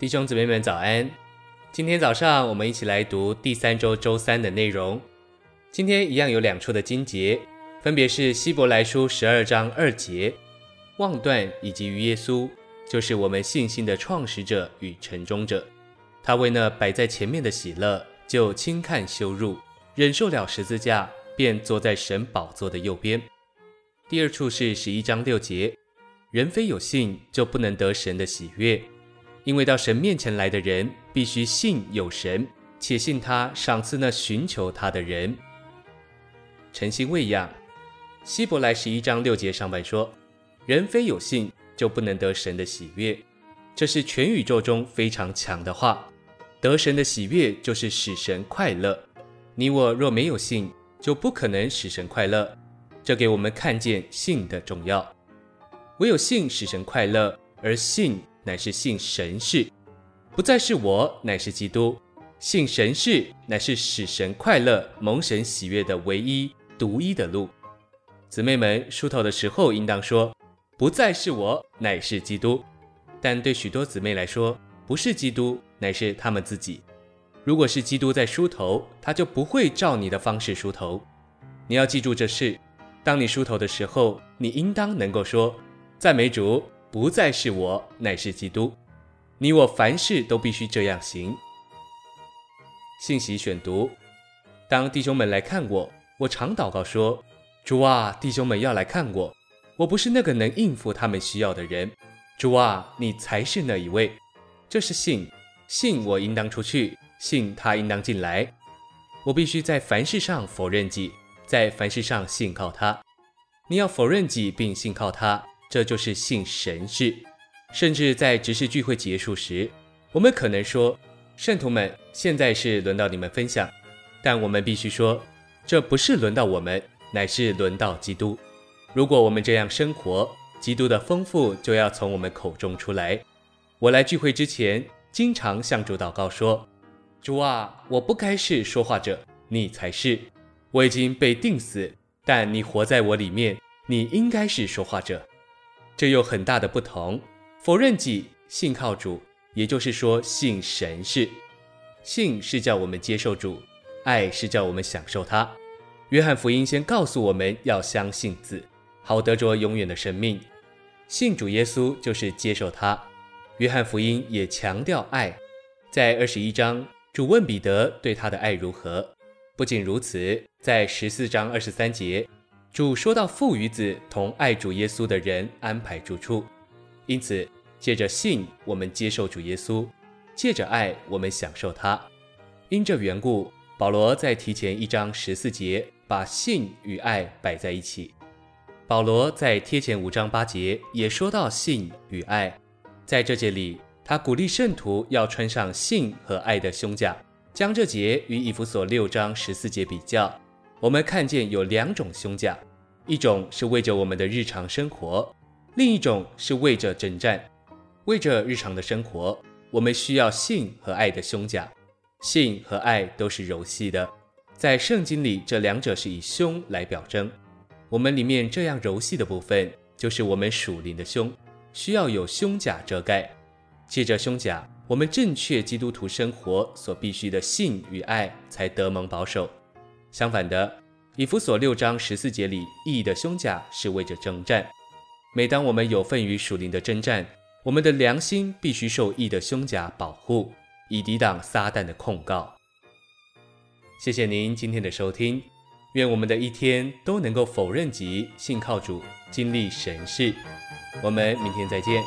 弟兄姊妹们早安！今天早上我们一起来读第三周周三的内容。今天一样有两处的经节，分别是希伯来书十二章二节，望断以及于耶稣，就是我们信心的创始者与成终者。他为那摆在前面的喜乐，就轻看羞辱，忍受了十字架，便坐在神宝座的右边。第二处是十一章六节，人非有信，就不能得神的喜悦。因为到神面前来的人，必须信有神，且信他赏赐那寻求他的人。诚心喂养。希伯来十一章六节上半说，人非有信，就不能得神的喜悦。这是全宇宙中非常强的话。得神的喜悦，就是使神快乐。你我若没有信，就不可能使神快乐。这给我们看见信的重要。唯有信使神快乐，而信。乃是信神事，不再是我，乃是基督。信神事，乃是使神快乐、蒙神喜悦的唯一、独一的路。姊妹们，梳头的时候应当说：“不再是我，乃是基督。”但对许多姊妹来说，不是基督，乃是他们自己。如果是基督在梳头，他就不会照你的方式梳头。你要记住这事：当你梳头的时候，你应当能够说：“赞美主。”不再是我，乃是基督。你我凡事都必须这样行。信息选读：当弟兄们来看我，我常祷告说：“主啊，弟兄们要来看我，我不是那个能应付他们需要的人。主啊，你才是那一位。”这是信，信我应当出去，信他应当进来。我必须在凡事上否认己，在凡事上信靠他。你要否认己，并信靠他。这就是信神事，甚至在执事聚会结束时，我们可能说：“圣徒们，现在是轮到你们分享。”但我们必须说，这不是轮到我们，乃是轮到基督。如果我们这样生活，基督的丰富就要从我们口中出来。我来聚会之前，经常向主祷告说：“主啊，我不该是说话者，你才是。我已经被定死，但你活在我里面，你应该是说话者。”这有很大的不同，否认己，信靠主，也就是说信神是。信是叫我们接受主，爱是叫我们享受他。约翰福音先告诉我们要相信子，好得着永远的生命。信主耶稣就是接受他。约翰福音也强调爱，在二十一章，主问彼得对他的爱如何。不仅如此，在十四章二十三节。主说到父与子同爱主耶稣的人安排住处，因此借着信我们接受主耶稣，借着爱我们享受他。因这缘故，保罗在提前一章十四节把信与爱摆在一起。保罗在贴前五章八节也说到信与爱，在这节里他鼓励圣徒要穿上信和爱的胸甲，将这节与以弗所六章十四节比较。我们看见有两种胸甲，一种是为着我们的日常生活，另一种是为着征战。为着日常的生活，我们需要性和爱的胸甲。性和爱都是柔细的，在圣经里，这两者是以胸来表征。我们里面这样柔细的部分，就是我们属灵的胸，需要有胸甲遮盖。借着胸甲，我们正确基督徒生活所必须的性与爱才得蒙保守。相反的，以弗所六章十四节里，义的胸甲是为着征战。每当我们有份于属灵的征战，我们的良心必须受义的胸甲保护，以抵挡撒旦的控告。谢谢您今天的收听，愿我们的一天都能够否认己，信靠主，经历神事。我们明天再见。